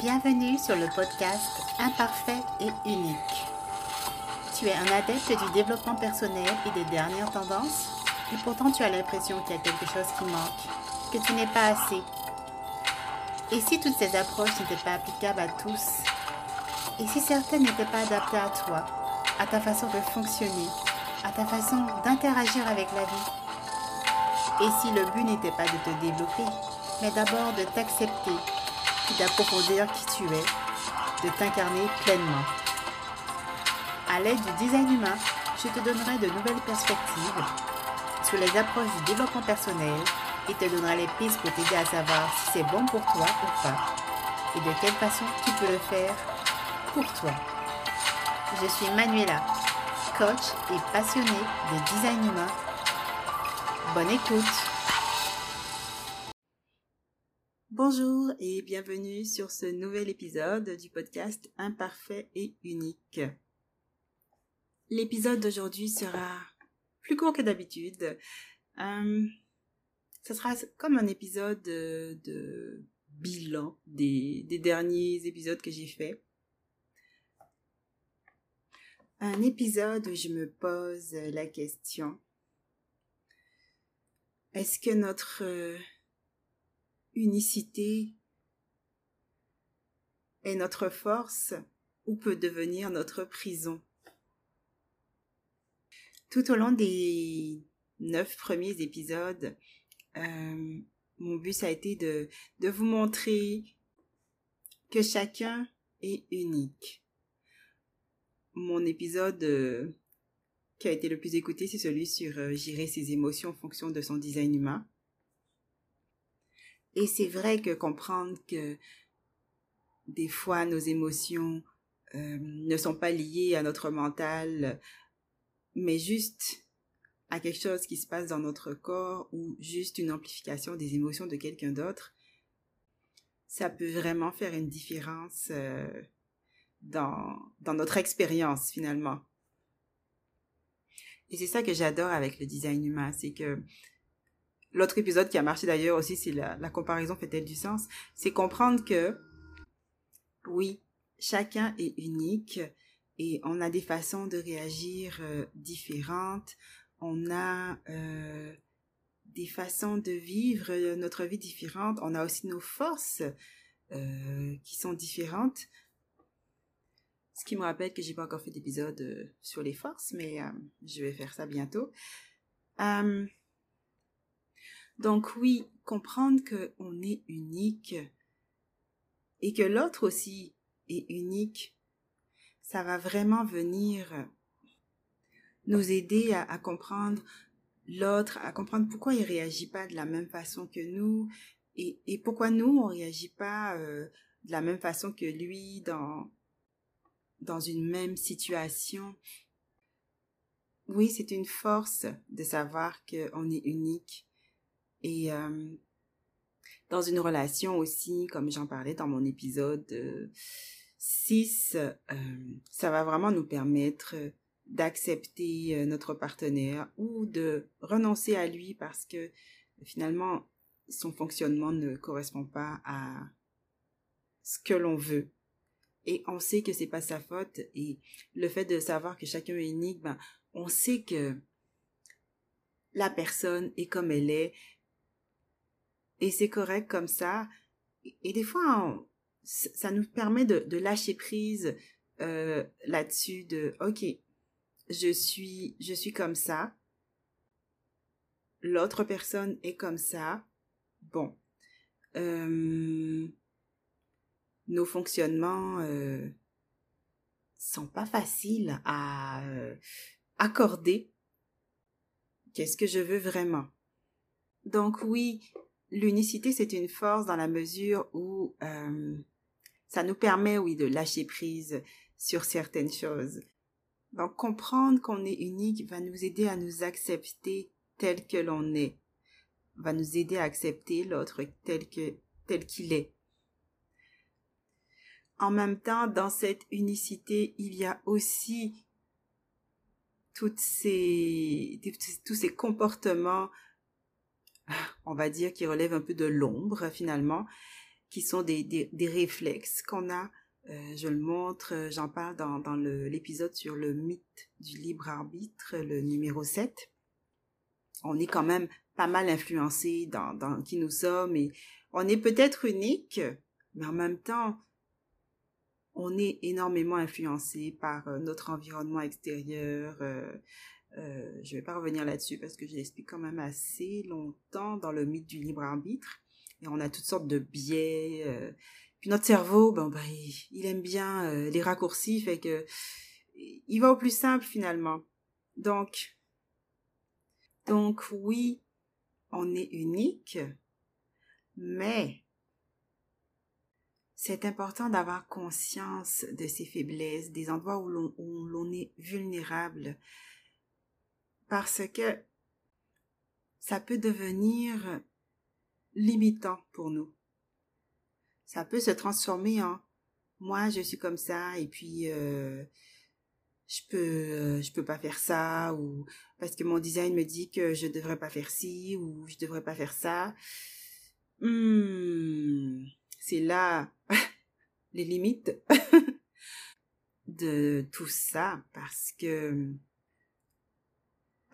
Bienvenue sur le podcast Imparfait et unique. Tu es un adepte du développement personnel et des dernières tendances et pourtant tu as l'impression qu'il y a quelque chose qui manque, que tu n'es pas assez. Et si toutes ces approches n'étaient pas applicables à tous Et si certaines n'étaient pas adaptées à toi, à ta façon de fonctionner, à ta façon d'interagir avec la vie? Et si le but n'était pas de te développer, mais d'abord de t'accepter d'approfondir qui tu es, de t'incarner pleinement. À l'aide du design humain, je te donnerai de nouvelles perspectives sur les approches du développement personnel et te donnerai les pistes pour t'aider à savoir si c'est bon pour toi ou pas et de quelle façon tu peux le faire pour toi. Je suis Manuela, coach et passionnée de design humain. Bonne écoute Bonjour et bienvenue sur ce nouvel épisode du podcast Imparfait et unique. L'épisode d'aujourd'hui sera plus court que d'habitude. Euh, ce sera comme un épisode de, bilan des derniers épisodes que j'ai faits. Un épisode où je me pose la question est-ce que notre unicité est notre force ou peut devenir notre prison. Tout au long des neuf premiers épisodes, euh, mon but a été de, de vous montrer que chacun est unique. Mon épisode euh, qui a été le plus écouté, c'est celui sur euh, gérer ses émotions en fonction de son design humain. Et c'est vrai que comprendre que des fois nos émotions euh, ne sont pas liées à notre mental, mais juste à quelque chose qui se passe dans notre corps ou juste une amplification des émotions de quelqu'un d'autre, ça peut vraiment faire une différence euh, dans, dans notre expérience finalement. Et c'est ça que j'adore avec le design humain, c'est que L'autre épisode qui a marché d'ailleurs aussi, c'est la, comparaison fait-elle du sens, c'est comprendre que oui, chacun est unique et on a des façons de réagir euh, différentes, on a euh, des façons de vivre euh, notre vie différentes, on a aussi nos forces qui sont différentes. Ce qui me rappelle que j'ai pas encore fait d'épisode sur les forces, mais je vais faire ça bientôt. Donc oui, comprendre qu'on est unique et que l'autre aussi est unique, ça va vraiment venir nous aider à, comprendre l'autre, à comprendre pourquoi il réagit pas de la même façon que nous et, pourquoi nous on réagit pas euh, de la même façon que lui dans dans une même situation. Oui, c'est une force de savoir qu'on est unique et dans une relation aussi, comme j'en parlais dans mon épisode 6, euh, ça va vraiment nous permettre d'accepter notre partenaire ou de renoncer à lui parce que finalement son fonctionnement ne correspond pas à ce que l'on veut. Et on sait que c'est pas sa faute et le fait de savoir que chacun est unique, ben, on sait que la personne est comme elle est, et c'est correct comme ça. Et des fois, ça nous permet de, lâcher prise euh, là-dessus de ok, je suis je suis comme ça. L'autre personne est comme ça. Bon, nos fonctionnements euh, sont pas faciles à euh, accorder. Qu'est-ce que je veux vraiment? Donc oui, l'unicité, c'est une force dans la mesure où euh, ça nous permet, oui, de lâcher prise sur certaines choses. Donc, comprendre qu'on est unique va nous aider à nous accepter tel que l'on est, va nous aider à accepter l'autre tel que tel qu'il est. En même temps, dans cette unicité, il y a aussi toutes ces, tous ces comportements on va dire, qui relève un peu de l'ombre finalement. qui sont des, des, réflexes qu'on a. Euh, je le montre, euh, j'en parle dans, dans l'épisode sur le mythe du libre arbitre, le numéro 7. On est quand même pas mal influencé dans, qui nous sommes et on est peut-être unique, mais en même temps, on est énormément influencé par euh, notre environnement extérieur. Euh, je vais pas revenir là-dessus parce que je l'explique quand même assez longtemps dans le mythe du libre arbitre. Et on a toutes sortes de biais. Euh, puis notre cerveau, ben il, aime bien euh, les raccourcis, fait que il va au plus simple finalement. Donc, donc oui, on est unique, mais c'est important d'avoir conscience de ses faiblesses, des endroits où l'on est vulnérable, parce que ça peut devenir limitant pour nous. Ça peut se transformer en moi je suis comme ça et puis euh, je peux euh, je peux pas faire ça ou parce que mon design me dit que je devrais pas faire ci ou je devrais pas faire ça. Hmm, c'est là les limites de tout ça parce que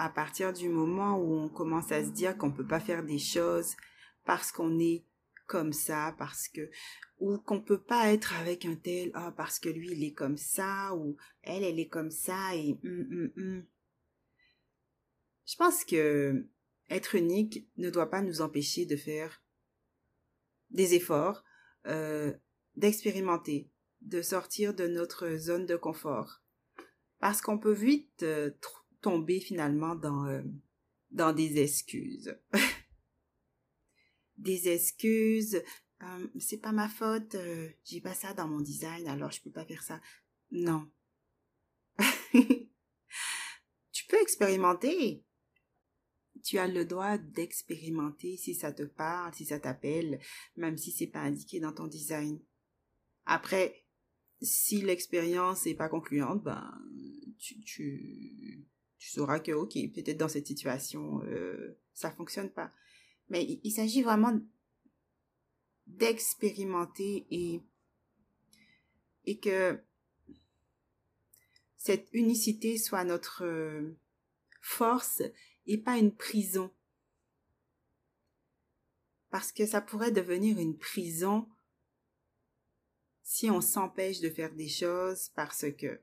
à partir du moment où on commence à se dire qu'on peut pas faire des choses parce qu'on est comme ça, parce que ou qu'on peut pas être avec un tel ah parce que lui il est comme ça ou elle elle est comme ça et hum, hum, hum. je pense que être unique ne doit pas nous empêcher de faire des efforts euh, d'expérimenter de sortir de notre zone de confort parce qu'on peut vite euh, tomber finalement dans euh, dans des excuses. Des excuses euh, c'est pas ma faute euh, j'ai pas ça dans mon design alors je peux pas faire ça. Non. Tu peux expérimenter. Tu as le droit d'expérimenter si ça te parle si ça t'appelle même si c'est pas indiqué dans ton design. Après si l'expérience est pas concluante ben tu tu sauras que, ok, peut-être dans cette situation, euh, ça fonctionne pas. Mais il, s'agit vraiment d'expérimenter et, et que cette unicité soit notre euh, force et pas une prison. Parce que ça pourrait devenir une prison si on s'empêche de faire des choses parce que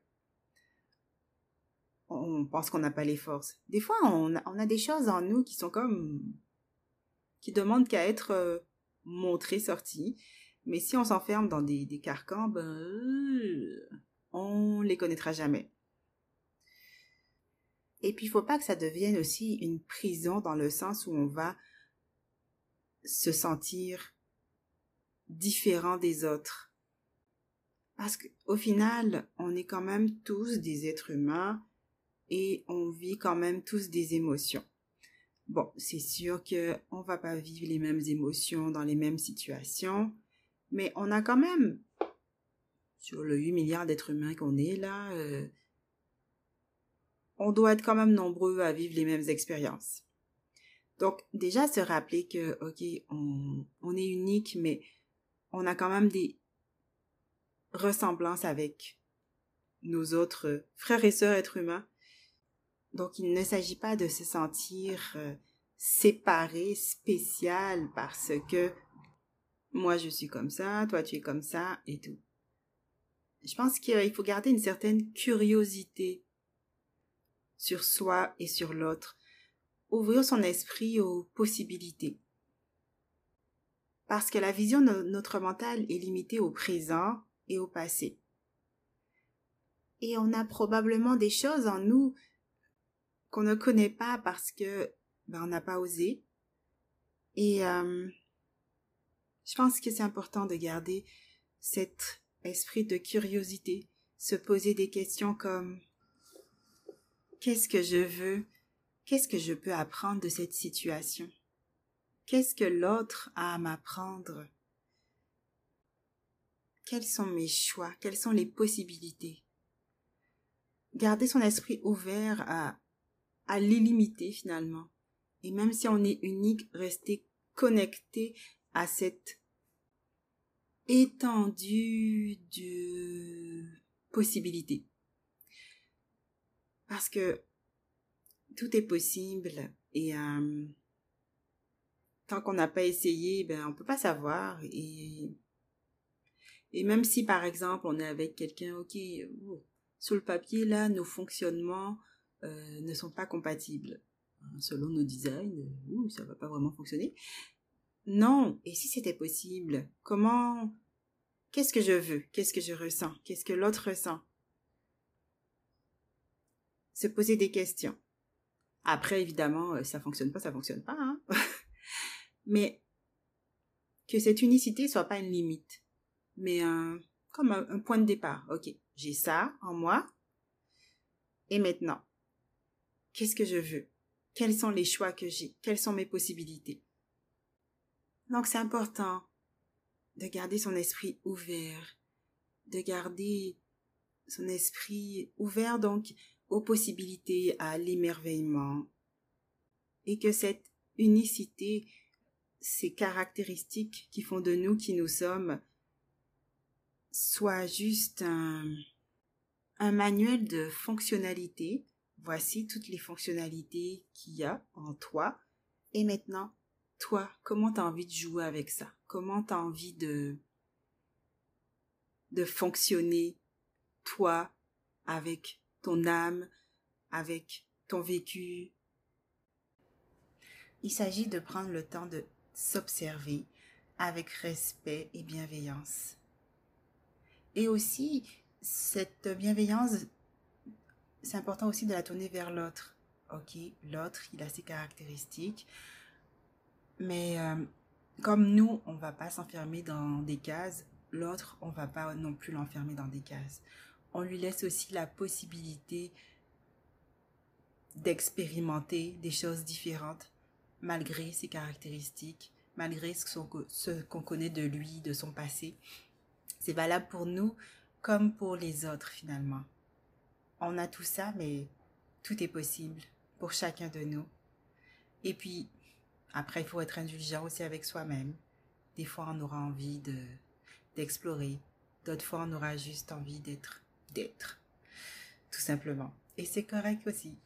on pense qu'on n'a pas les forces. Des fois, on a, des choses en nous qui sont comme... qui demandent qu'à être euh, montrées, sorties. Mais si on s'enferme dans des, des carcans, ben... Euh, on les connaîtra jamais. Et puis, il faut pas que ça devienne aussi une prison dans le sens où on va se sentir différent des autres. Parce qu'au final, on est quand même tous des êtres humains et on vit quand même tous des émotions. Bon, c'est sûr que on va pas vivre les mêmes émotions dans les mêmes situations, mais on a quand même sur le 8 milliards d'êtres humains qu'on est là, euh, on doit être quand même nombreux à vivre les mêmes expériences. Donc déjà se rappeler que ok, on, on est unique, mais on a quand même des ressemblances avec nos autres frères et sœurs êtres humains donc, il ne s'agit pas de se sentir euh, séparé, spécial, parce que moi je suis comme ça, toi tu es comme ça, et tout. Je pense qu'il faut garder une certaine curiosité sur soi et sur l'autre, ouvrir son esprit aux possibilités. Parce que la vision de notre mental est limitée au présent et au passé. Et on a probablement des choses en nous qu'on ne connaît pas parce que ben, on n'a pas osé. Et euh, je pense que c'est important de garder cet esprit de curiosité, se poser des questions comme qu'est-ce que je veux, qu'est-ce que je peux apprendre de cette situation, qu'est-ce que l'autre a à m'apprendre, quels sont mes choix, quelles sont les possibilités? Garder son esprit ouvert à à l'illimité finalement. Et même si on est unique, rester connecté à cette étendue de possibilités. Parce que tout est possible et euh, tant qu'on n'a pas essayé, ben on peut pas savoir et et même si par exemple on est avec quelqu'un, ok, oh, sur le papier là, nos fonctionnements euh, ne sont pas compatibles hein, selon nos designs, ouh, ça va pas vraiment fonctionner. Non, et si c'était possible, comment, qu'est-ce que je veux, qu'est-ce que je ressens, qu'est-ce que l'autre ressent, se poser des questions. Après, évidemment, euh, ça fonctionne pas, ça fonctionne pas, hein. Mais que cette unicité soit pas une limite, mais un, comme un, point de départ. Ok, j'ai ça en moi. Et maintenant, qu'est-ce que je veux? Quels sont les choix que j'ai? Quelles sont mes possibilités? Donc c'est important de garder son esprit ouvert, de garder son esprit ouvert donc aux possibilités, à l'émerveillement, et que cette unicité, ces caractéristiques qui font de nous qui nous sommes, soit juste un, un manuel de fonctionnalité. Voici toutes les fonctionnalités qu'il y a en toi. Et maintenant, toi, comment tu as envie de jouer avec ça? Comment tu as envie de, de fonctionner, toi, avec ton âme, avec ton vécu? Il s'agit de prendre le temps de s'observer avec respect et bienveillance. Et aussi, cette bienveillance, c'est important aussi de la tourner vers l'autre. Ok, l'autre, il a ses caractéristiques, mais euh, comme nous, on va pas s'enfermer dans des cases, l'autre, on va pas non plus l'enfermer dans des cases on lui laisse aussi la possibilité d'expérimenter des choses différentes malgré ses caractéristiques, malgré ce qu'on connaît de lui, de son passé. C'est valable pour nous comme pour les autres finalement. On a tout ça, mais tout est possible pour chacun de nous. Et puis, après, il faut être indulgent aussi avec soi-même. Des fois, on aura envie de d'explorer. D'autres fois, on aura juste envie d'être d'être. Tout simplement. Et c'est correct aussi.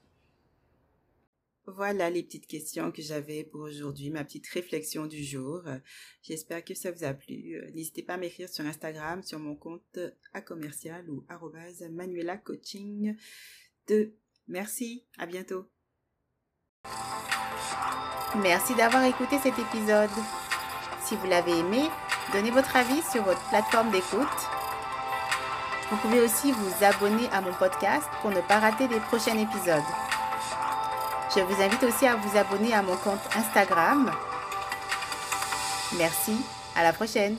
Voilà les petites questions que j'avais pour aujourd'hui, ma petite réflexion du jour. J'espère que ça vous a plu. N'hésitez pas à m'écrire sur Instagram, sur mon compte à commercial ou Manuela Coaching 2. Merci, à bientôt. Merci d'avoir écouté cet épisode. Si vous l'avez aimé, donnez votre avis sur votre plateforme d'écoute vous pouvez aussi vous abonner à mon podcast pour ne pas rater les prochains épisodes. Je vous invite aussi à vous abonner à mon compte Instagram. Merci, à la prochaine.